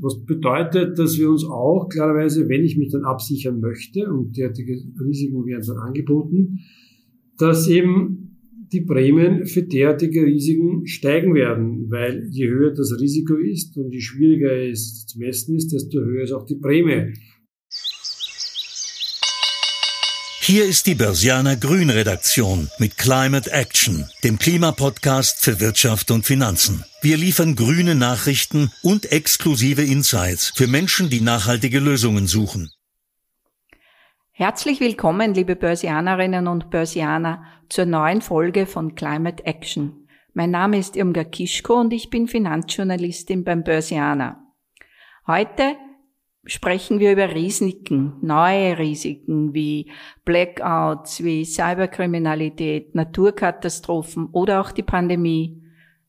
Was bedeutet, dass wir uns auch klarerweise, wenn ich mich dann absichern möchte, und derartige Risiken werden dann angeboten, dass eben die Prämien für derartige Risiken steigen werden, weil je höher das Risiko ist und je schwieriger es zu messen ist, desto höher ist auch die Prämie. Hier ist die Börsianer Grün Redaktion mit Climate Action, dem Klimapodcast für Wirtschaft und Finanzen. Wir liefern grüne Nachrichten und exklusive Insights für Menschen, die nachhaltige Lösungen suchen. Herzlich willkommen, liebe Börsianerinnen und Börsianer, zur neuen Folge von Climate Action. Mein Name ist Irmgard Kischko und ich bin Finanzjournalistin beim Börsianer. Heute sprechen wir über Risiken, neue Risiken wie Blackouts, wie Cyberkriminalität, Naturkatastrophen oder auch die Pandemie.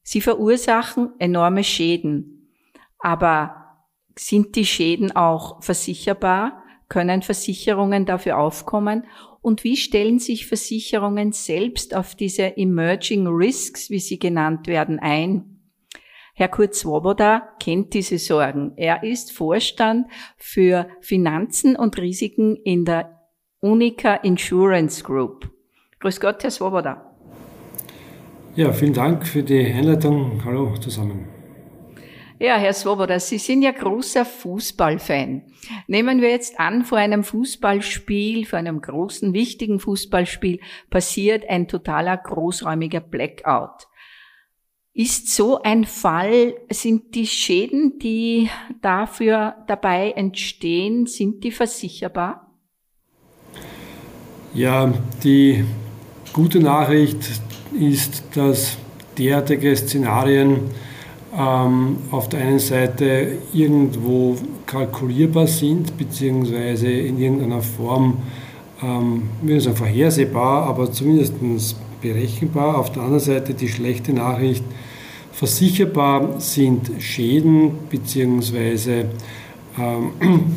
Sie verursachen enorme Schäden. Aber sind die Schäden auch versicherbar? Können Versicherungen dafür aufkommen? Und wie stellen sich Versicherungen selbst auf diese Emerging Risks, wie sie genannt werden, ein? Herr Kurt Swoboda kennt diese Sorgen. Er ist Vorstand für Finanzen und Risiken in der Unica Insurance Group. Grüß Gott, Herr Swoboda. Ja, vielen Dank für die Einleitung. Hallo zusammen. Ja, Herr Swoboda, Sie sind ja großer Fußballfan. Nehmen wir jetzt an, vor einem Fußballspiel, vor einem großen, wichtigen Fußballspiel passiert ein totaler großräumiger Blackout. Ist so ein Fall, sind die Schäden, die dafür dabei entstehen, sind die versicherbar? Ja, die gute Nachricht ist, dass derartige Szenarien ähm, auf der einen Seite irgendwo kalkulierbar sind, beziehungsweise in irgendeiner Form, ähm, würde sagen, vorhersehbar, aber zumindest berechenbar. Auf der anderen Seite die schlechte Nachricht, Versicherbar sind Schäden bzw. Ähm,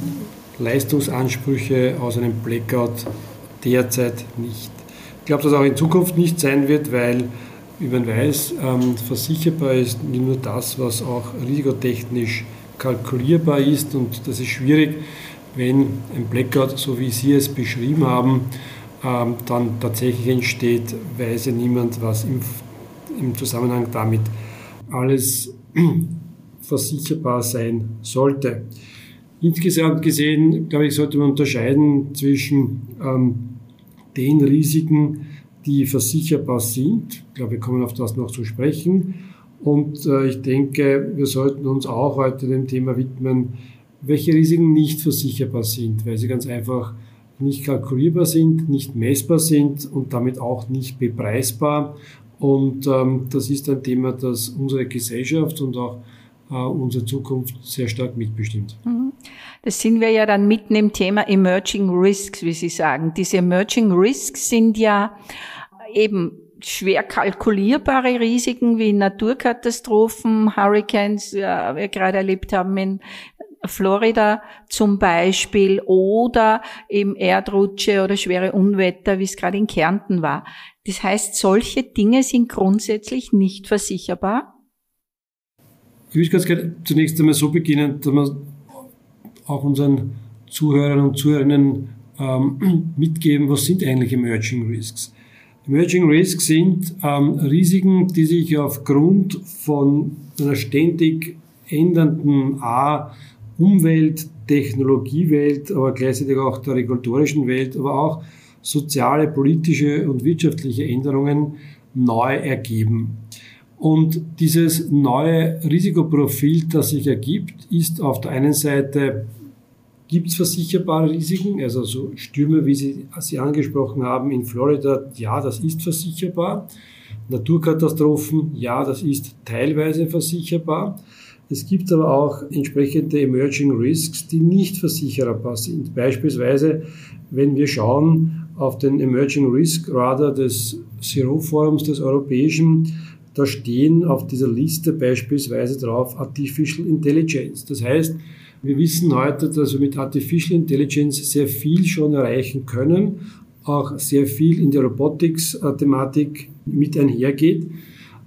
Leistungsansprüche aus einem Blackout derzeit nicht. Ich glaube, dass auch in Zukunft nicht sein wird, weil, wie man weiß, ähm, versicherbar ist nur das, was auch risikotechnisch kalkulierbar ist und das ist schwierig, wenn ein Blackout, so wie Sie es beschrieben haben, ähm, dann tatsächlich entsteht, weiß ja niemand, was im, im Zusammenhang damit alles versicherbar sein sollte. Insgesamt gesehen, glaube ich, sollte man unterscheiden zwischen ähm, den Risiken, die versicherbar sind. Ich glaube, wir kommen auf das noch zu sprechen. Und äh, ich denke, wir sollten uns auch heute dem Thema widmen, welche Risiken nicht versicherbar sind, weil sie ganz einfach nicht kalkulierbar sind, nicht messbar sind und damit auch nicht bepreisbar und ähm, das ist ein Thema, das unsere Gesellschaft und auch äh, unsere Zukunft sehr stark mitbestimmt. Mhm. Das sind wir ja dann mitten im Thema Emerging Risks, wie Sie sagen. Diese Emerging Risks sind ja eben schwer kalkulierbare Risiken wie Naturkatastrophen, Hurricanes, ja, wir gerade erlebt haben in Florida zum Beispiel oder eben Erdrutsche oder schwere Unwetter, wie es gerade in Kärnten war. Das heißt, solche Dinge sind grundsätzlich nicht versicherbar? Ich würde ganz gerne zunächst einmal so beginnen, dass wir auch unseren Zuhörern und Zuhörerinnen ähm, mitgeben, was sind eigentlich Emerging Risks. Emerging Risks sind ähm, Risiken, die sich aufgrund von einer ständig ändernden A, Umwelt, Technologiewelt, aber gleichzeitig auch der regulatorischen Welt, aber auch soziale, politische und wirtschaftliche Änderungen neu ergeben. Und dieses neue Risikoprofil, das sich ergibt, ist auf der einen Seite, gibt es versicherbare Risiken, also so Stürme, wie Sie, Sie angesprochen haben, in Florida, ja, das ist versicherbar. Naturkatastrophen, ja, das ist teilweise versicherbar. Es gibt aber auch entsprechende Emerging Risks, die nicht versicherbar sind. Beispielsweise, wenn wir schauen auf den Emerging Risk Radar des Zero Forums des Europäischen, da stehen auf dieser Liste beispielsweise drauf Artificial Intelligence. Das heißt, wir wissen heute, dass wir mit Artificial Intelligence sehr viel schon erreichen können, auch sehr viel in der Robotics-Thematik mit einhergeht.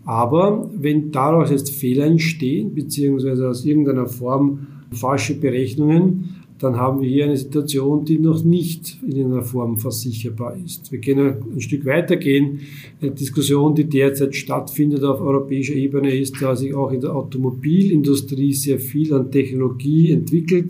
Aber wenn daraus jetzt Fehler entstehen, beziehungsweise aus irgendeiner Form falsche Berechnungen, dann haben wir hier eine Situation, die noch nicht in einer Form versicherbar ist. Wir können ein Stück weitergehen. Eine Diskussion, die derzeit stattfindet auf europäischer Ebene, ist, dass sich auch in der Automobilindustrie sehr viel an Technologie entwickelt,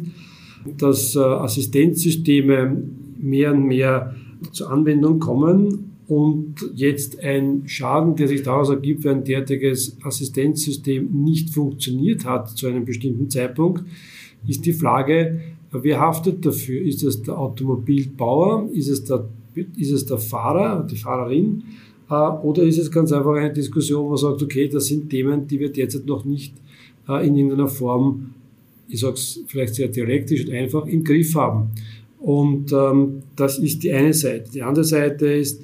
dass äh, Assistenzsysteme mehr und mehr zur Anwendung kommen und jetzt ein Schaden, der sich daraus ergibt, wenn ein derartiges Assistenzsystem nicht funktioniert hat zu einem bestimmten Zeitpunkt, ist die Frage, Wer haftet dafür? Ist es der Automobilbauer? Ist es der, ist es der Fahrer, die Fahrerin? Äh, oder ist es ganz einfach eine Diskussion, wo man sagt, okay, das sind Themen, die wir derzeit noch nicht äh, in irgendeiner Form, ich sage es vielleicht sehr dialektisch und einfach, im Griff haben. Und ähm, das ist die eine Seite. Die andere Seite ist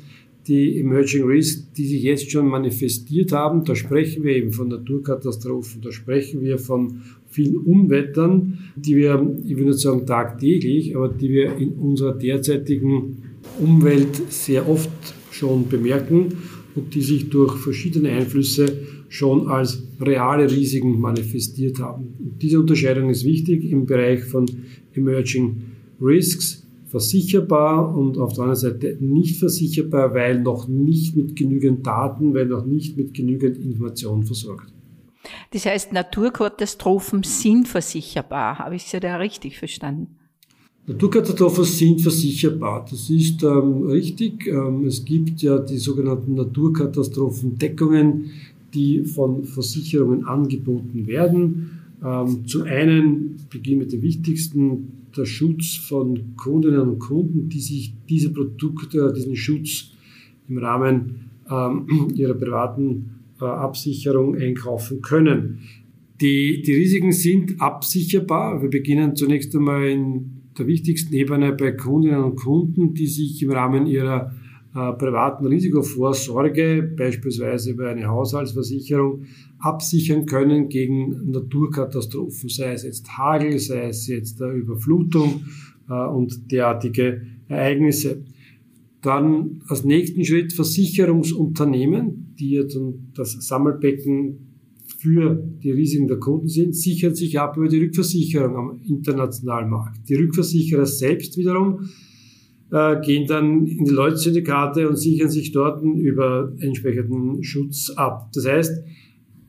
die Emerging Risks, die sich jetzt schon manifestiert haben. Da sprechen wir eben von Naturkatastrophen, da sprechen wir von vielen Unwettern, die wir, ich würde nicht sagen tagtäglich, aber die wir in unserer derzeitigen Umwelt sehr oft schon bemerken und die sich durch verschiedene Einflüsse schon als reale Risiken manifestiert haben. Und diese Unterscheidung ist wichtig im Bereich von Emerging Risks, versicherbar und auf der anderen Seite nicht versicherbar, weil noch nicht mit genügend Daten, weil noch nicht mit genügend Informationen versorgt. Das heißt, Naturkatastrophen sind versicherbar. Habe ich Sie da richtig verstanden? Naturkatastrophen sind versicherbar. Das ist ähm, richtig. Ähm, es gibt ja die sogenannten Naturkatastrophendeckungen, die von Versicherungen angeboten werden. Ähm, zum einen beginnen mit dem wichtigsten, der Schutz von Kundinnen und Kunden, die sich diese Produkte, diesen Schutz im Rahmen ähm, ihrer privaten äh, Absicherung einkaufen können. Die, die Risiken sind absicherbar. Wir beginnen zunächst einmal in der wichtigsten Ebene bei Kundinnen und Kunden, die sich im Rahmen ihrer äh, privaten Risikovorsorge, beispielsweise über eine Haushaltsversicherung, absichern können gegen Naturkatastrophen, sei es jetzt Hagel, sei es jetzt äh, Überflutung äh, und derartige Ereignisse. Dann als nächsten Schritt Versicherungsunternehmen, die dann das Sammelbecken für die Risiken der Kunden sind, sichern sich ab über die Rückversicherung am internationalen Markt. Die Rückversicherer selbst wiederum äh, gehen dann in die Leutsyndikate und sichern sich dort über entsprechenden Schutz ab. Das heißt,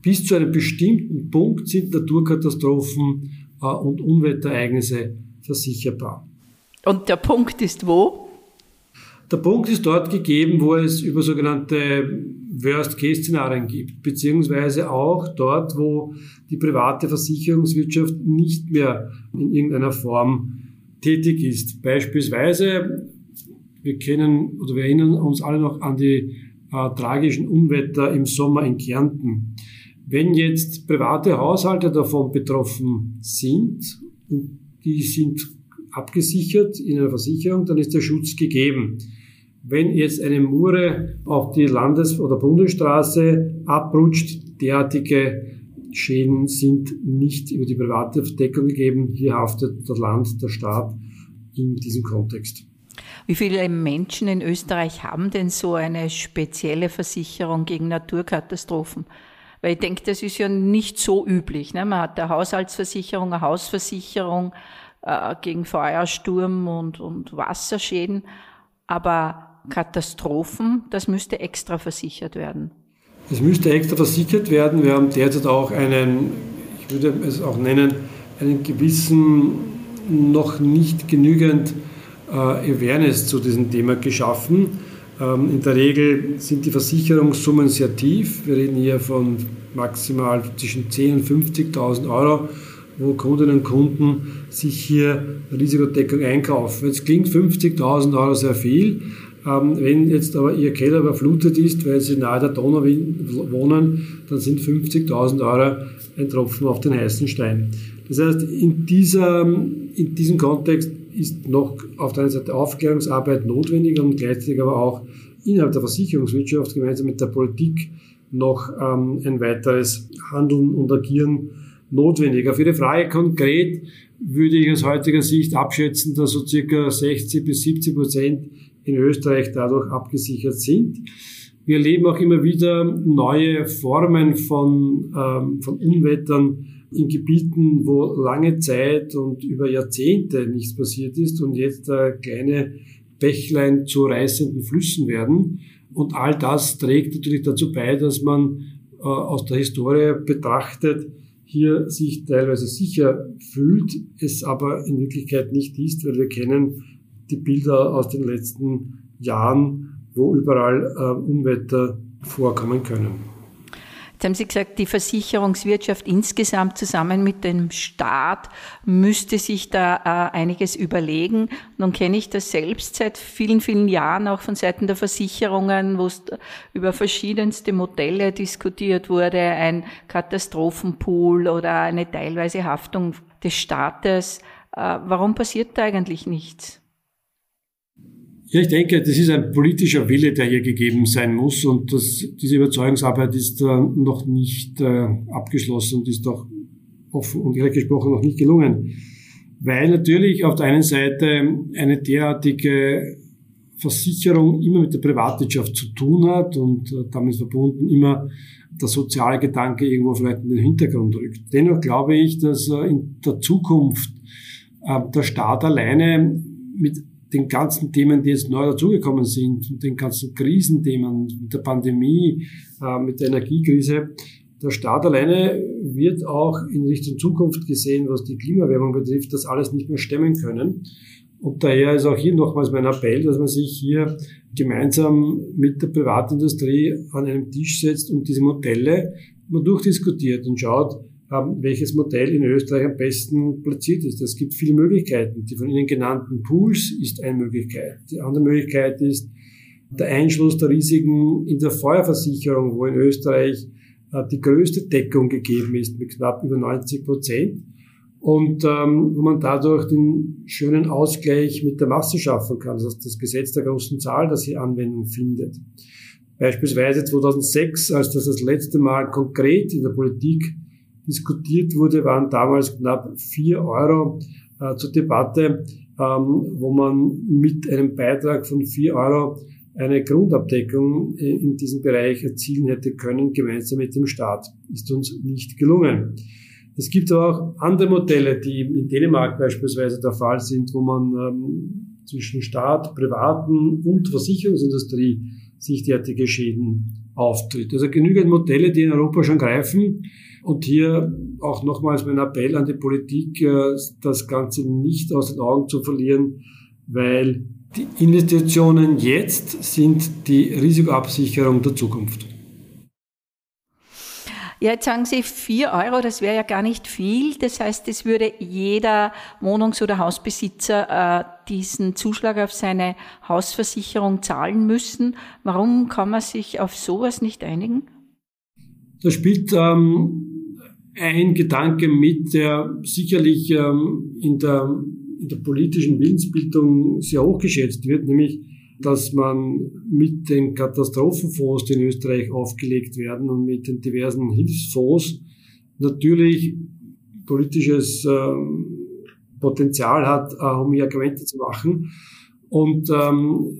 bis zu einem bestimmten Punkt sind Naturkatastrophen äh, und Umweltereignisse versicherbar. Und der Punkt ist wo? Der Punkt ist dort gegeben, wo es über sogenannte Worst-Case-Szenarien gibt, beziehungsweise auch dort, wo die private Versicherungswirtschaft nicht mehr in irgendeiner Form tätig ist. Beispielsweise, wir kennen oder wir erinnern uns alle noch an die äh, tragischen Unwetter im Sommer in Kärnten. Wenn jetzt private Haushalte davon betroffen sind und die sind abgesichert in einer Versicherung, dann ist der Schutz gegeben. Wenn jetzt eine Mure auf die Landes- oder Bundesstraße abrutscht, derartige Schäden sind nicht über die private Deckung gegeben. Hier haftet der Land, der Staat in diesem Kontext. Wie viele Menschen in Österreich haben denn so eine spezielle Versicherung gegen Naturkatastrophen? Weil ich denke, das ist ja nicht so üblich. Ne? Man hat eine Haushaltsversicherung, eine Hausversicherung äh, gegen Feuersturm und, und Wasserschäden. Aber Katastrophen, das müsste extra versichert werden. Es müsste extra versichert werden. Wir haben derzeit auch einen, ich würde es auch nennen, einen gewissen, noch nicht genügend äh, Awareness zu diesem Thema geschaffen. Ähm, in der Regel sind die Versicherungssummen sehr tief. Wir reden hier von maximal zwischen 10.000 und 50.000 Euro, wo Kundinnen und Kunden sich hier Risikodeckung einkaufen. Jetzt klingt 50.000 Euro sehr viel, wenn jetzt aber Ihr Keller überflutet ist, weil Sie nahe der Donau wohnen, dann sind 50.000 Euro ein Tropfen auf den heißen Stein. Das heißt, in, dieser, in diesem Kontext ist noch auf der einen Seite Aufklärungsarbeit notwendig und gleichzeitig aber auch innerhalb der Versicherungswirtschaft gemeinsam mit der Politik noch ähm, ein weiteres Handeln und Agieren notwendig. Auf Ihre Frage konkret würde ich aus heutiger Sicht abschätzen, dass so circa 60 bis 70 Prozent in Österreich dadurch abgesichert sind. Wir erleben auch immer wieder neue Formen von, ähm, von Unwettern in Gebieten, wo lange Zeit und über Jahrzehnte nichts passiert ist und jetzt äh, kleine Bächlein zu reißenden Flüssen werden. Und all das trägt natürlich dazu bei, dass man äh, aus der Historie betrachtet hier sich teilweise sicher fühlt, es aber in Wirklichkeit nicht ist, weil wir kennen die Bilder aus den letzten Jahren, wo überall äh, Unwetter vorkommen können. Jetzt haben Sie gesagt, die Versicherungswirtschaft insgesamt zusammen mit dem Staat müsste sich da äh, einiges überlegen. Nun kenne ich das selbst seit vielen, vielen Jahren auch von Seiten der Versicherungen, wo es über verschiedenste Modelle diskutiert wurde, ein Katastrophenpool oder eine teilweise Haftung des Staates. Äh, warum passiert da eigentlich nichts? Ja, ich denke, das ist ein politischer Wille, der hier gegeben sein muss und das, diese Überzeugungsarbeit ist äh, noch nicht äh, abgeschlossen und ist auch offen und ehrlich gesprochen noch nicht gelungen. Weil natürlich auf der einen Seite eine derartige Versicherung immer mit der Privatwirtschaft zu tun hat und äh, damit verbunden immer der soziale Gedanke irgendwo vielleicht in den Hintergrund rückt. Dennoch glaube ich, dass äh, in der Zukunft äh, der Staat alleine mit den ganzen Themen, die jetzt neu dazugekommen sind, den ganzen Krisenthemen, mit der Pandemie, äh, mit der Energiekrise, der Staat alleine wird auch in Richtung Zukunft gesehen, was die Klimaerwärmung betrifft, das alles nicht mehr stemmen können. Und daher ist auch hier nochmals mein Appell, dass man sich hier gemeinsam mit der Privatindustrie an einem Tisch setzt und diese Modelle mal durchdiskutiert und schaut, welches Modell in Österreich am besten platziert ist. Es gibt viele Möglichkeiten. Die von Ihnen genannten Pools ist eine Möglichkeit. Die andere Möglichkeit ist der Einschluss der Risiken in der Feuerversicherung, wo in Österreich äh, die größte Deckung gegeben ist mit knapp über 90 Prozent und ähm, wo man dadurch den schönen Ausgleich mit der Masse schaffen kann, das heißt das Gesetz der großen Zahl, das hier Anwendung findet. Beispielsweise 2006, als das das letzte Mal konkret in der Politik diskutiert wurde, waren damals knapp vier Euro äh, zur Debatte, ähm, wo man mit einem Beitrag von vier Euro eine Grundabdeckung äh, in diesem Bereich erzielen hätte können, gemeinsam mit dem Staat. Ist uns nicht gelungen. Es gibt aber auch andere Modelle, die in Dänemark beispielsweise der Fall sind, wo man ähm, zwischen Staat, Privaten und Versicherungsindustrie sich derartige Schäden auftritt. Also genügend Modelle, die in Europa schon greifen. Und hier auch nochmals mein Appell an die Politik, äh, das Ganze nicht aus den Augen zu verlieren, weil die Investitionen jetzt sind die Risikoabsicherung der Zukunft. Ja, jetzt sagen Sie vier Euro, das wäre ja gar nicht viel. Das heißt, es würde jeder Wohnungs- oder Hausbesitzer äh, diesen Zuschlag auf seine Hausversicherung zahlen müssen. Warum kann man sich auf sowas nicht einigen? Da spielt ähm, ein Gedanke mit, der sicherlich ähm, in, der, in der politischen Willensbildung sehr hochgeschätzt wird, nämlich dass man mit den Katastrophenfonds, die in Österreich aufgelegt werden und mit den diversen Hilfsfonds natürlich politisches ähm, Potenzial hat, äh, um hier Argumente zu machen. Und ähm,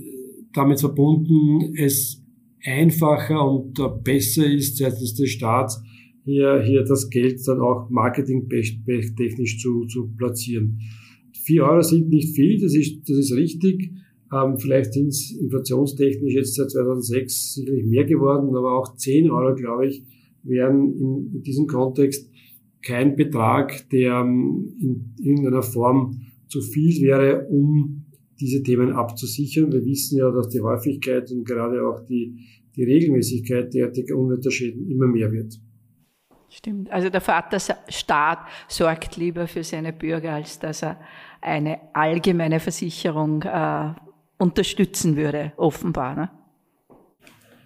damit verbunden es einfacher und äh, besser ist seitens des Staats, hier, hier das Geld dann auch marketingtechnisch zu, zu platzieren. Vier Euro sind nicht viel, das ist, das ist richtig. Ähm, vielleicht sind es inflationstechnisch jetzt seit 2006 sicherlich mehr geworden, aber auch 10 Euro, glaube ich, wären in, in diesem Kontext kein Betrag, der ähm, in irgendeiner Form zu viel wäre, um diese Themen abzusichern. Wir wissen ja, dass die Häufigkeit und gerade auch die, die Regelmäßigkeit derartiger Unwetterschäden immer mehr wird. Stimmt. Also der Vaterstaat sorgt lieber für seine Bürger, als dass er eine allgemeine Versicherung äh, unterstützen würde, offenbar. Ne?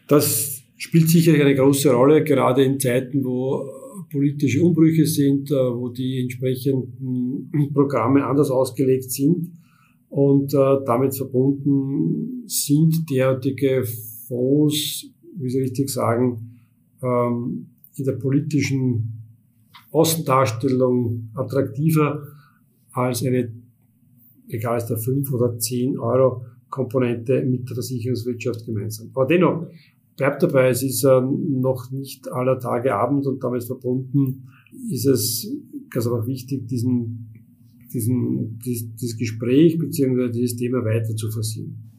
Das spielt sicherlich eine große Rolle, gerade in Zeiten, wo politische Umbrüche sind, äh, wo die entsprechenden Programme anders ausgelegt sind und äh, damit verbunden sind derartige Fonds, wie Sie richtig sagen, ähm, in der politischen Außendarstellung attraktiver als eine, egal ist da 5 oder 10 Euro Komponente mit der Versicherungswirtschaft gemeinsam. Aber dennoch, bleibt dabei, es ist äh, noch nicht aller Tage Abend und damit verbunden ist es ganz einfach wichtig, diesen, diesen, dieses, dieses Gespräch bzw. dieses Thema weiter zu forcieren.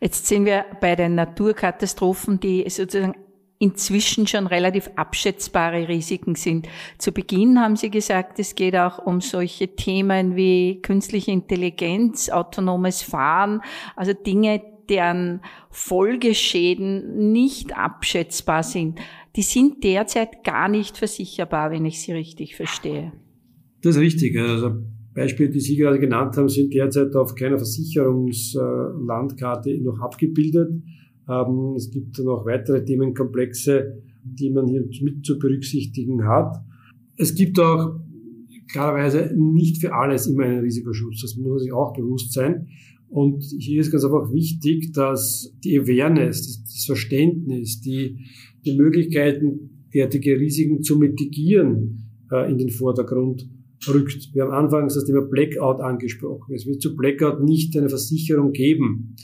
Jetzt sind wir bei den Naturkatastrophen, die sozusagen inzwischen schon relativ abschätzbare Risiken sind. Zu Beginn haben Sie gesagt, es geht auch um solche Themen wie künstliche Intelligenz, autonomes Fahren, also Dinge, deren Folgeschäden nicht abschätzbar sind. Die sind derzeit gar nicht versicherbar, wenn ich Sie richtig verstehe. Das ist richtig. Also Beispiele, die Sie gerade genannt haben, sind derzeit auf keiner Versicherungslandkarte noch abgebildet. Ähm, es gibt noch weitere Themenkomplexe, die man hier mit zu berücksichtigen hat. Es gibt auch klarerweise nicht für alles immer einen Risikoschutz. Das muss man sich auch bewusst sein. Und hier ist ganz einfach wichtig, dass die Awareness, das Verständnis, die, die Möglichkeiten, derartige Risiken zu mitigieren, äh, in den Vordergrund rückt. Wir haben anfangs das Thema Blackout angesprochen. Es wird zu Blackout nicht eine Versicherung geben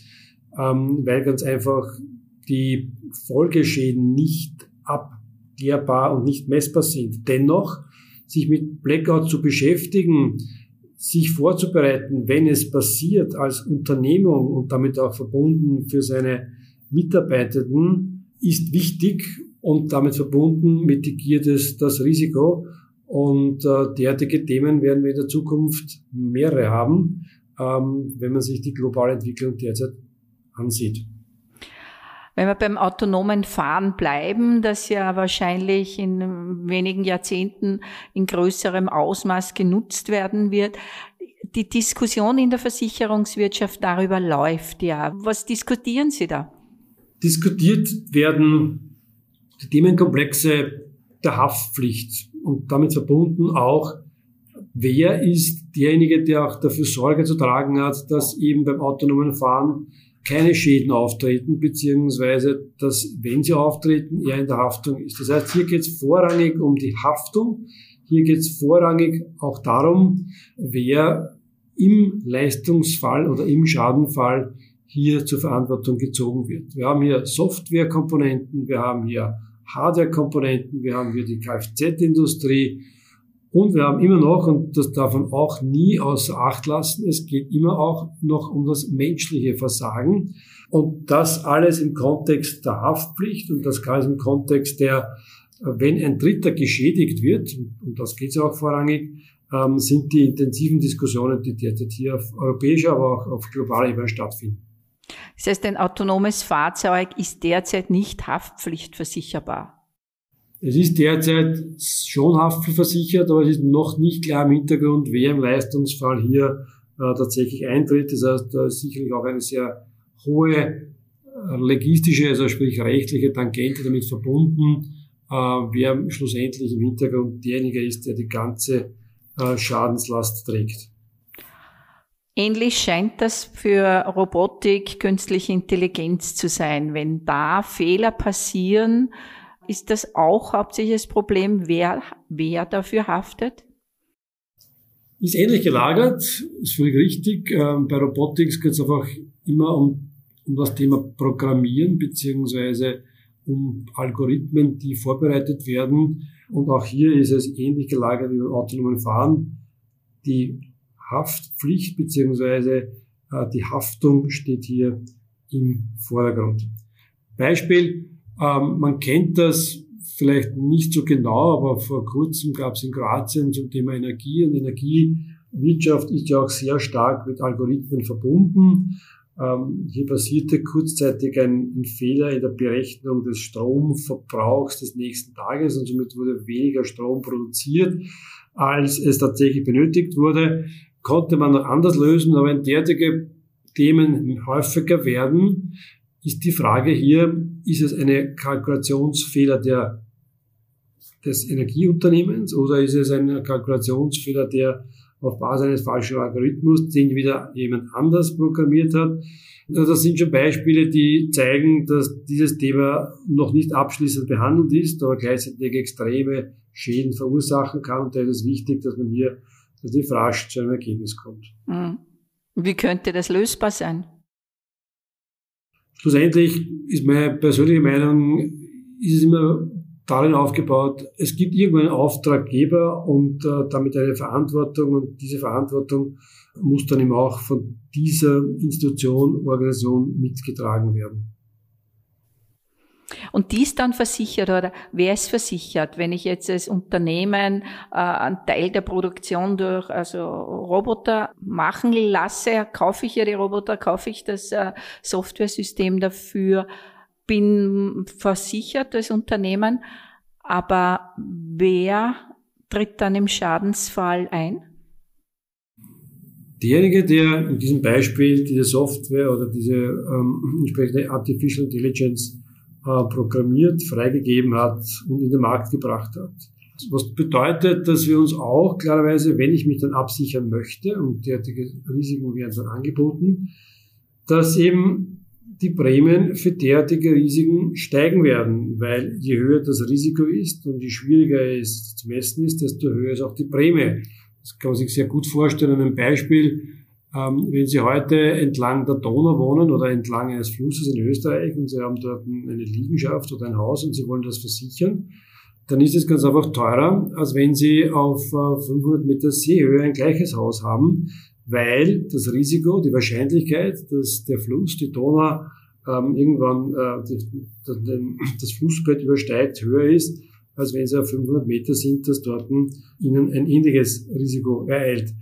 ähm, weil ganz einfach die Folgeschäden nicht abklärbar und nicht messbar sind. Dennoch, sich mit Blackout zu beschäftigen, sich vorzubereiten, wenn es passiert als Unternehmung und damit auch verbunden für seine Mitarbeitenden, ist wichtig und damit verbunden mitigiert es das Risiko. Und äh, derartige Themen werden wir in der Zukunft mehrere haben, ähm, wenn man sich die globale Entwicklung derzeit ansieht. Wenn wir beim autonomen Fahren bleiben, das ja wahrscheinlich in wenigen Jahrzehnten in größerem Ausmaß genutzt werden wird, die Diskussion in der Versicherungswirtschaft darüber läuft ja. Was diskutieren Sie da? Diskutiert werden die Themenkomplexe der Haftpflicht und damit verbunden auch, wer ist derjenige, der auch dafür Sorge zu tragen hat, dass eben beim autonomen Fahren keine Schäden auftreten, beziehungsweise dass, wenn sie auftreten, er in der Haftung ist. Das heißt, hier geht es vorrangig um die Haftung. Hier geht es vorrangig auch darum, wer im Leistungsfall oder im Schadenfall hier zur Verantwortung gezogen wird. Wir haben hier Softwarekomponenten, wir haben hier Hardwarekomponenten, wir haben hier die Kfz-Industrie, und wir haben immer noch, und das darf man auch nie außer Acht lassen, es geht immer auch noch um das menschliche Versagen. Und das alles im Kontext der Haftpflicht und das alles im Kontext der, wenn ein Dritter geschädigt wird, und das geht ja auch vorrangig, ähm, sind die intensiven Diskussionen, die derzeit hier auf europäischer, aber auch auf globaler Ebene stattfinden. Das heißt, ein autonomes Fahrzeug ist derzeit nicht haftpflichtversicherbar. Es ist derzeit schon haftversichert, aber es ist noch nicht klar im Hintergrund, wer im Leistungsfall hier äh, tatsächlich eintritt. Das heißt, da ist sicherlich auch eine sehr hohe äh, legistische, also sprich rechtliche Tangente damit verbunden, äh, wer schlussendlich im Hintergrund derjenige ist, der die ganze äh, Schadenslast trägt. Ähnlich scheint das für Robotik, künstliche Intelligenz zu sein. Wenn da Fehler passieren, ist das auch hauptsächlich das Problem, wer, wer dafür haftet? Ist ähnlich gelagert, ist völlig richtig. Ähm, bei Robotics geht es einfach immer um, um das Thema Programmieren beziehungsweise um Algorithmen, die vorbereitet werden. Und auch hier ist es ähnlich gelagert wie beim autonomen Fahren. Die Haftpflicht beziehungsweise äh, die Haftung steht hier im Vordergrund. Beispiel, ähm, man kennt das vielleicht nicht so genau, aber vor kurzem gab es in Kroatien zum Thema Energie und Energiewirtschaft ist ja auch sehr stark mit Algorithmen verbunden. Ähm, hier passierte kurzzeitig ein, ein, Fehler in der Berechnung des Stromverbrauchs des nächsten Tages und somit wurde weniger Strom produziert, als es tatsächlich benötigt wurde. Konnte man noch anders lösen, aber wenn derartige Themen häufiger werden, ist die Frage hier, ist es eine Kalkulationsfehler der, des Energieunternehmens oder ist es ein Kalkulationsfehler, der auf Basis eines falschen Algorithmus, den wieder jemand anders programmiert hat. Das sind schon Beispiele, die zeigen, dass dieses Thema noch nicht abschließend behandelt ist, aber gleichzeitig extreme Schäden verursachen kann. Und da ist es wichtig, dass man hier relativ rasch zu einem Ergebnis kommt. Mhm. Wie könnte das lösbar sein? Schlussendlich ist meine persönliche Meinung, ist es immer darin aufgebaut, es gibt irgendwann einen Auftraggeber und äh, damit eine Verantwortung und diese Verantwortung muss dann eben auch von dieser Institution, Organisation mitgetragen werden. Und die ist dann versichert oder wer ist versichert? Wenn ich jetzt als Unternehmen äh, einen Teil der Produktion durch also Roboter machen lasse, kaufe ich ja die Roboter, kaufe ich das äh, Softwaresystem dafür, bin versichert als Unternehmen, aber wer tritt dann im Schadensfall ein? Derjenige, der in diesem Beispiel diese Software oder diese ähm, entsprechende Artificial Intelligence programmiert, freigegeben hat und in den Markt gebracht hat. Was bedeutet, dass wir uns auch klarerweise, wenn ich mich dann absichern möchte, und derartige Risiken werden dann angeboten, dass eben die Prämien für derartige Risiken steigen werden, weil je höher das Risiko ist und je schwieriger es zu messen ist, desto höher ist auch die Prämie. Das kann man sich sehr gut vorstellen an einem Beispiel. Ähm, wenn Sie heute entlang der Donau wohnen oder entlang eines Flusses in Österreich und Sie haben dort eine Liegenschaft oder ein Haus und Sie wollen das versichern, dann ist es ganz einfach teurer, als wenn Sie auf 500 äh, Meter Seehöhe ein gleiches Haus haben, weil das Risiko, die Wahrscheinlichkeit, dass der Fluss, die Donau, ähm, irgendwann äh, die, die, das Flussbett übersteigt, höher ist, als wenn Sie auf 500 Meter sind, dass dort Ihnen ein ähnliches Risiko ereilt.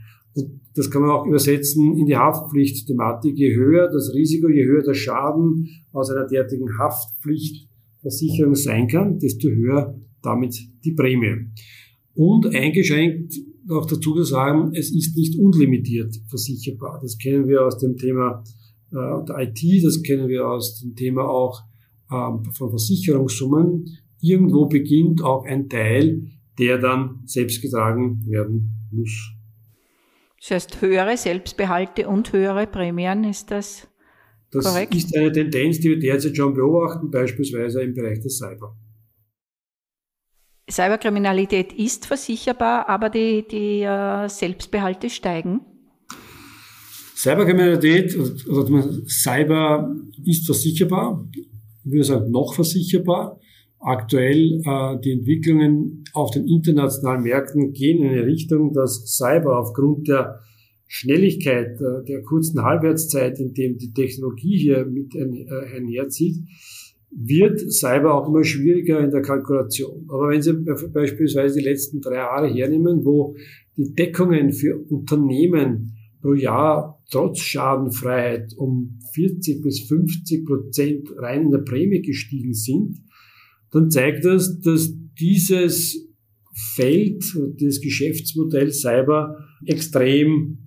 Das kann man auch übersetzen in die Haftpflichtthematik. Je höher das Risiko, je höher der Schaden aus einer derartigen Haftpflichtversicherung sein kann, desto höher damit die Prämie. Und eingeschränkt auch dazu zu sagen, es ist nicht unlimitiert versicherbar. Das kennen wir aus dem Thema äh, der IT, das kennen wir aus dem Thema auch ähm, von Versicherungssummen. Irgendwo beginnt auch ein Teil, der dann selbst getragen werden muss. Das heißt, höhere Selbstbehalte und höhere Prämien, ist das, das korrekt? Das ist eine Tendenz, die wir derzeit schon beobachten, beispielsweise im Bereich des Cyber. Cyberkriminalität ist versicherbar, aber die, die uh, Selbstbehalte steigen? Cyberkriminalität, also Cyber ist versicherbar, ich würde sagen noch versicherbar. Aktuell äh, die Entwicklungen auf den internationalen Märkten gehen in eine Richtung, dass Cyber aufgrund der Schnelligkeit, äh, der kurzen Halbwertszeit, in dem die Technologie hier mit ein, äh, einherzieht, wird Cyber auch immer schwieriger in der Kalkulation. Aber wenn Sie beispielsweise die letzten drei Jahre hernehmen, wo die Deckungen für Unternehmen pro Jahr trotz Schadenfreiheit um 40 bis 50 Prozent rein in der Prämie gestiegen sind, dann zeigt das, dass dieses Feld, das Geschäftsmodell Cyber extrem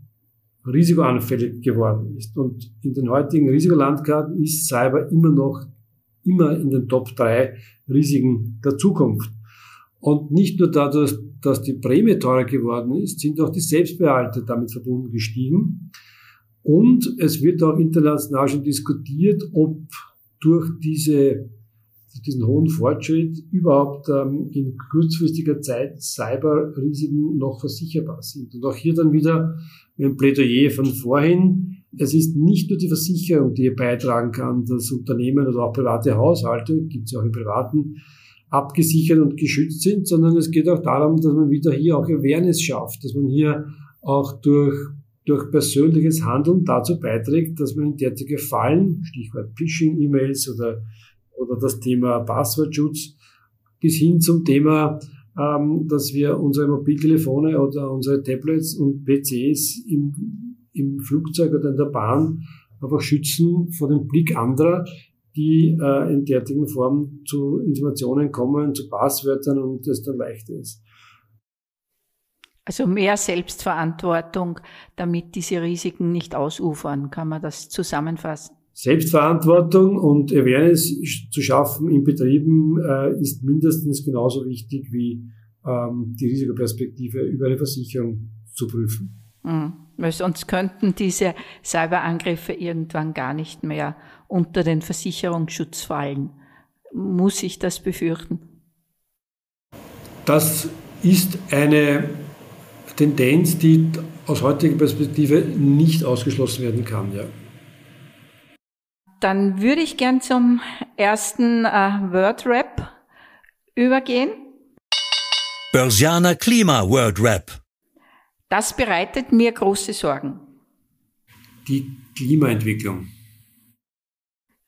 risikoanfällig geworden ist. Und in den heutigen Risikolandkarten ist Cyber immer noch immer in den Top 3 Risiken der Zukunft. Und nicht nur dadurch, dass die Prämie teurer geworden ist, sind auch die Selbstbehalte damit verbunden gestiegen. Und es wird auch international schon diskutiert, ob durch diese diesen hohen Fortschritt überhaupt ähm, in kurzfristiger Zeit Cyberrisiken noch versicherbar sind. Und auch hier dann wieder ein Plädoyer von vorhin. Es ist nicht nur die Versicherung, die beitragen kann, dass Unternehmen oder auch private Haushalte, gibt es ja auch im privaten, abgesichert und geschützt sind, sondern es geht auch darum, dass man wieder hier auch Awareness schafft, dass man hier auch durch, durch persönliches Handeln dazu beiträgt, dass man in derartige Fallen, Stichwort Phishing-E-Mails oder oder das Thema Passwortschutz bis hin zum Thema, ähm, dass wir unsere Mobiltelefone oder unsere Tablets und PCs im, im Flugzeug oder in der Bahn einfach schützen vor dem Blick anderer, die äh, in derartigen Form zu Informationen kommen, zu Passwörtern und es dann leichter ist. Also mehr Selbstverantwortung, damit diese Risiken nicht ausufern, kann man das zusammenfassen? Selbstverantwortung und Awareness zu schaffen in Betrieben äh, ist mindestens genauso wichtig wie ähm, die Risikoperspektive über eine Versicherung zu prüfen. Mhm. Weil sonst könnten diese Cyberangriffe irgendwann gar nicht mehr unter den Versicherungsschutz fallen. Muss ich das befürchten? Das ist eine Tendenz, die aus heutiger Perspektive nicht ausgeschlossen werden kann. Ja. Dann würde ich gern zum ersten äh, Word-Rap übergehen. Börsianer Klima World Rap. Das bereitet mir große Sorgen. Die Klimaentwicklung.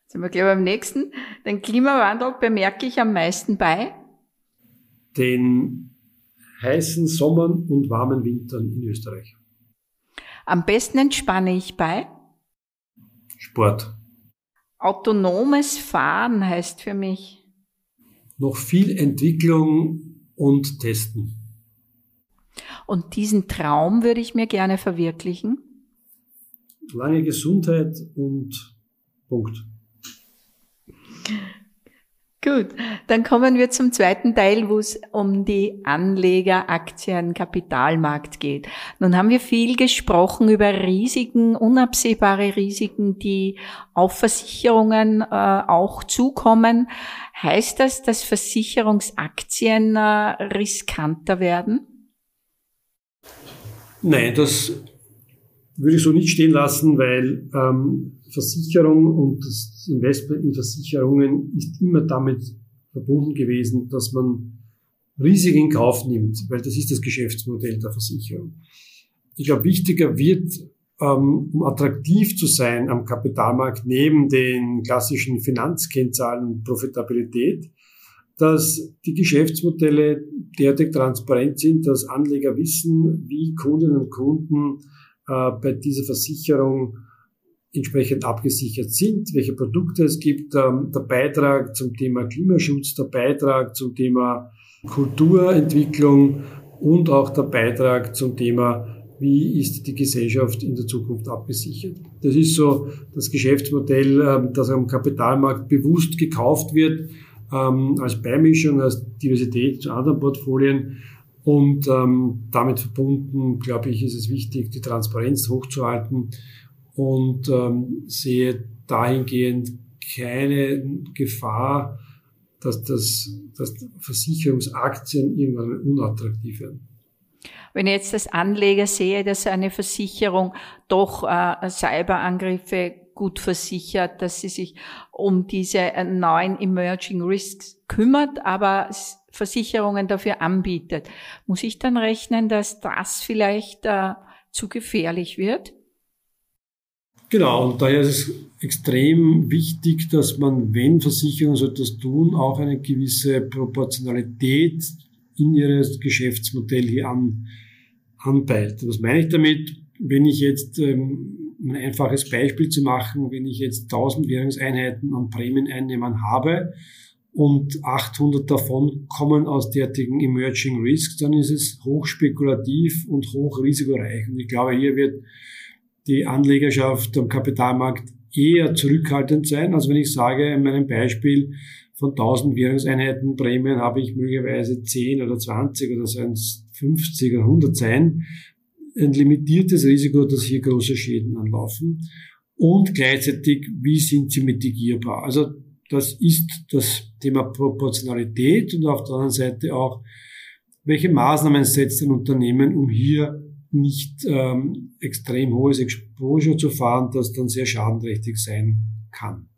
Sind wir gleich beim nächsten. Den Klimawandel bemerke ich am meisten bei den heißen Sommern und warmen Wintern in Österreich. Am besten entspanne ich bei Sport. Autonomes Fahren heißt für mich noch viel Entwicklung und Testen. Und diesen Traum würde ich mir gerne verwirklichen. Lange Gesundheit und Punkt. Gut, dann kommen wir zum zweiten Teil, wo es um die Anlegeraktien, Kapitalmarkt geht. Nun haben wir viel gesprochen über Risiken, unabsehbare Risiken, die auf Versicherungen äh, auch zukommen. Heißt das, dass Versicherungsaktien äh, riskanter werden? Nein, das würde ich so nicht stehen lassen, weil ähm, Versicherung und das Investment in Versicherungen ist immer damit verbunden gewesen, dass man Risiken in Kauf nimmt, weil das ist das Geschäftsmodell der Versicherung. Ich glaube, wichtiger wird, ähm, um attraktiv zu sein am Kapitalmarkt, neben den klassischen Finanzkennzahlen Profitabilität, dass die Geschäftsmodelle derartig transparent sind, dass Anleger wissen, wie Kundinnen und Kunden äh, bei dieser Versicherung entsprechend abgesichert sind, welche Produkte es gibt, ähm, der Beitrag zum Thema Klimaschutz, der Beitrag zum Thema Kulturentwicklung und auch der Beitrag zum Thema, wie ist die Gesellschaft in der Zukunft abgesichert. Das ist so das Geschäftsmodell, ähm, das am Kapitalmarkt bewusst gekauft wird, ähm, als Beimischung, als Diversität zu anderen Portfolien. Und damit verbunden, glaube ich, ist es wichtig, die Transparenz hochzuhalten und ähm, sehe dahingehend keine Gefahr, dass, das, dass Versicherungsaktien irgendwann unattraktiv werden. Wenn ich jetzt als Anleger sehe, dass eine Versicherung doch äh, Cyberangriffe gut versichert, dass sie sich um diese äh, neuen Emerging Risks kümmert, aber Versicherungen dafür anbietet, muss ich dann rechnen, dass das vielleicht äh, zu gefährlich wird? Genau, und daher ist es extrem wichtig, dass man, wenn Versicherungen so etwas tun, auch eine gewisse Proportionalität in ihres Geschäftsmodell hier an, anpeilt. Was meine ich damit? Wenn ich jetzt, ähm, ein einfaches Beispiel zu machen, wenn ich jetzt 1000 Währungseinheiten an Prämieneinnehmern habe und 800 davon kommen aus derartigen Emerging Risks, dann ist es hochspekulativ und hochrisikoreich. Und ich glaube, hier wird die Anlegerschaft am Kapitalmarkt eher zurückhaltend sein. Also wenn ich sage, in meinem Beispiel von 1000 Währungseinheiten Prämien habe ich möglicherweise 10 oder 20 oder sollen es 50 oder 100 sein, ein limitiertes Risiko, dass hier große Schäden anlaufen. Und gleichzeitig, wie sind sie mitigierbar? Also das ist das Thema Proportionalität und auf der anderen Seite auch, welche Maßnahmen setzt ein Unternehmen, um hier nicht ähm, extrem hohes Exposure zu fahren, das dann sehr schadenträchtig sein kann.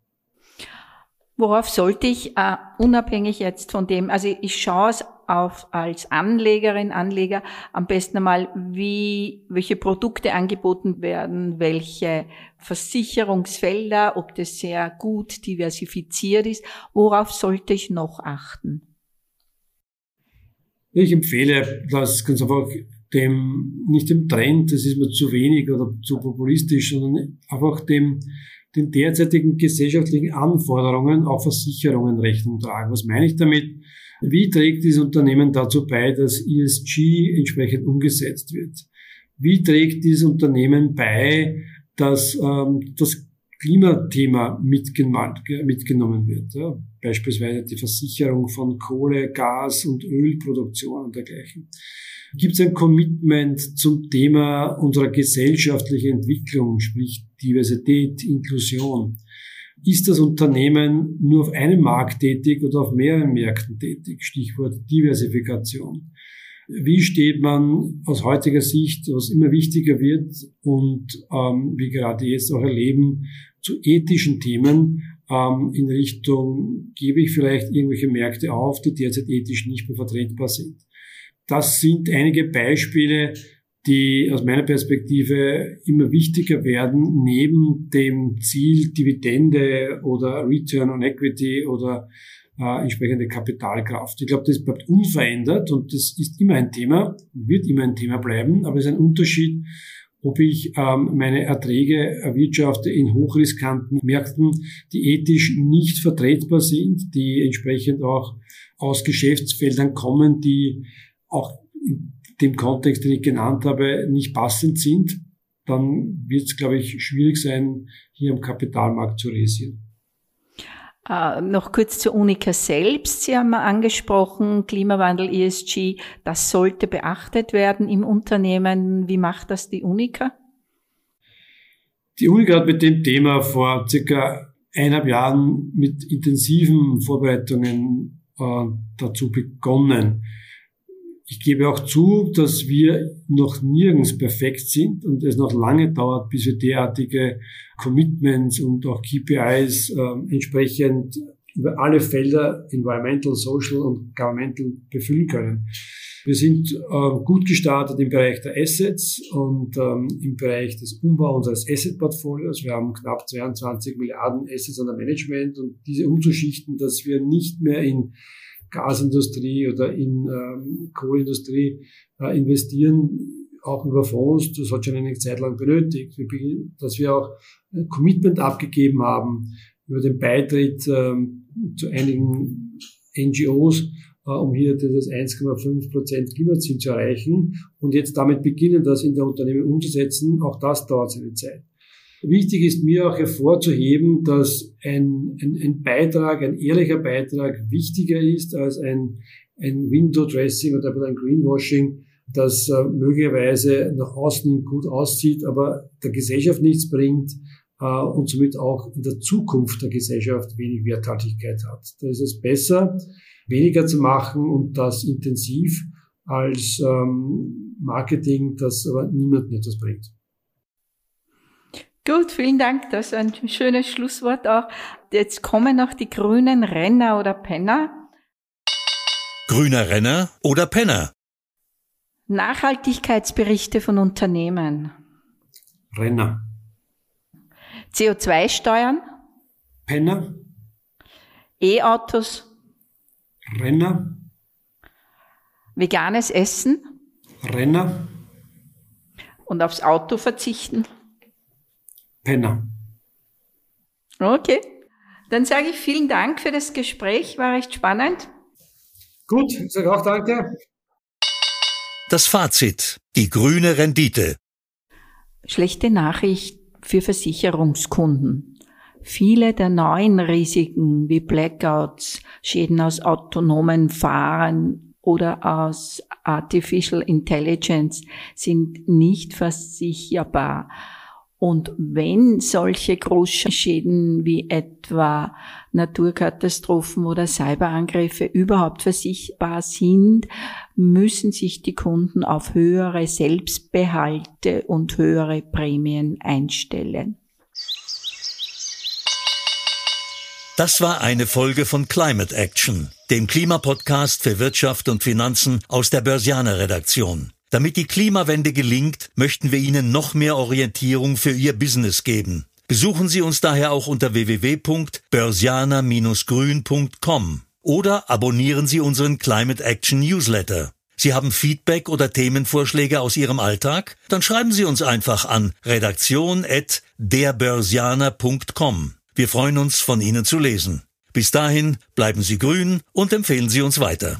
Worauf sollte ich, äh, unabhängig jetzt von dem, also ich schaue es auf als Anlegerin, Anleger am besten einmal, wie, welche Produkte angeboten werden, welche Versicherungsfelder, ob das sehr gut diversifiziert ist. Worauf sollte ich noch achten? Ich empfehle, dass ganz einfach dem, nicht dem Trend, das ist mir zu wenig oder zu populistisch, sondern einfach dem, den derzeitigen gesellschaftlichen Anforderungen auf Versicherungen Rechnung tragen. Was meine ich damit? Wie trägt dieses Unternehmen dazu bei, dass ESG entsprechend umgesetzt wird? Wie trägt dieses Unternehmen bei, dass ähm, das Klimathema mitgenommen wird? Ja? Beispielsweise die Versicherung von Kohle, Gas und Ölproduktion und dergleichen. Gibt es ein Commitment zum Thema unserer gesellschaftlichen Entwicklung, sprich Diversität, Inklusion? Ist das Unternehmen nur auf einem Markt tätig oder auf mehreren Märkten tätig? Stichwort Diversifikation. Wie steht man aus heutiger Sicht, was immer wichtiger wird und ähm, wir gerade jetzt auch erleben, zu ethischen Themen ähm, in Richtung, gebe ich vielleicht irgendwelche Märkte auf, die derzeit ethisch nicht mehr vertretbar sind. Das sind einige Beispiele, die aus meiner Perspektive immer wichtiger werden, neben dem Ziel Dividende oder Return on Equity oder äh, entsprechende Kapitalkraft. Ich glaube, das bleibt unverändert und das ist immer ein Thema, wird immer ein Thema bleiben, aber es ist ein Unterschied, ob ich ähm, meine Erträge erwirtschafte in hochriskanten Märkten, die ethisch nicht vertretbar sind, die entsprechend auch aus Geschäftsfeldern kommen, die auch in dem Kontext, den ich genannt habe, nicht passend sind, dann wird es, glaube ich, schwierig sein, hier am Kapitalmarkt zu realisieren. Äh, noch kurz zur Unica selbst. Sie haben angesprochen, Klimawandel, ESG, das sollte beachtet werden im Unternehmen. Wie macht das die Unica? Die Unica hat mit dem Thema vor circa eineinhalb Jahren mit intensiven Vorbereitungen äh, dazu begonnen. Ich gebe auch zu, dass wir noch nirgends perfekt sind und es noch lange dauert, bis wir derartige Commitments und auch KPIs äh, entsprechend über alle Felder Environmental, Social und Governmental befüllen können. Wir sind äh, gut gestartet im Bereich der Assets und ähm, im Bereich des Umbaus unseres Asset-Portfolios. Wir haben knapp 22 Milliarden Assets under Management und diese umzuschichten, dass wir nicht mehr in Gasindustrie oder in ähm, Kohleindustrie äh, investieren, auch über Fonds, das hat schon eine Zeit lang benötigt, dass wir auch ein Commitment abgegeben haben über den Beitritt ähm, zu einigen NGOs, äh, um hier dieses 1,5 Prozent Klimaziel zu erreichen und jetzt damit beginnen, das in der Unternehmen umzusetzen. Auch das dauert seine Zeit. Wichtig ist mir auch hervorzuheben, dass ein, ein, ein Beitrag, ein ehrlicher Beitrag wichtiger ist als ein, ein Window-Dressing oder ein Greenwashing, das äh, möglicherweise nach außen gut aussieht, aber der Gesellschaft nichts bringt äh, und somit auch in der Zukunft der Gesellschaft wenig Werthaltigkeit hat. Da ist es besser, weniger zu machen und das intensiv als ähm, Marketing, das aber niemandem etwas bringt. Gut, vielen Dank. Das ist ein schönes Schlusswort auch. Jetzt kommen noch die grünen Renner oder Penner. Grüner Renner oder Penner? Nachhaltigkeitsberichte von Unternehmen. Renner. CO2-Steuern. Penner. E-Autos. Renner. Veganes Essen. Renner. Und aufs Auto verzichten. Penner. Okay. Dann sage ich vielen Dank für das Gespräch, war recht spannend. Gut, ich sage auch danke. Das Fazit. Die grüne Rendite. Schlechte Nachricht für Versicherungskunden. Viele der neuen Risiken wie Blackouts, Schäden aus autonomen Fahren oder aus Artificial Intelligence sind nicht versicherbar und wenn solche Großschäden wie etwa Naturkatastrophen oder Cyberangriffe überhaupt versichtbar sind, müssen sich die Kunden auf höhere Selbstbehalte und höhere Prämien einstellen. Das war eine Folge von Climate Action, dem Klimapodcast für Wirtschaft und Finanzen aus der Börsianer Redaktion. Damit die Klimawende gelingt, möchten wir Ihnen noch mehr Orientierung für Ihr Business geben. Besuchen Sie uns daher auch unter www.börsianer-grün.com oder abonnieren Sie unseren Climate Action Newsletter. Sie haben Feedback oder Themenvorschläge aus Ihrem Alltag? Dann schreiben Sie uns einfach an redaktion@derbörsianer.com. Wir freuen uns, von Ihnen zu lesen. Bis dahin bleiben Sie grün und empfehlen Sie uns weiter.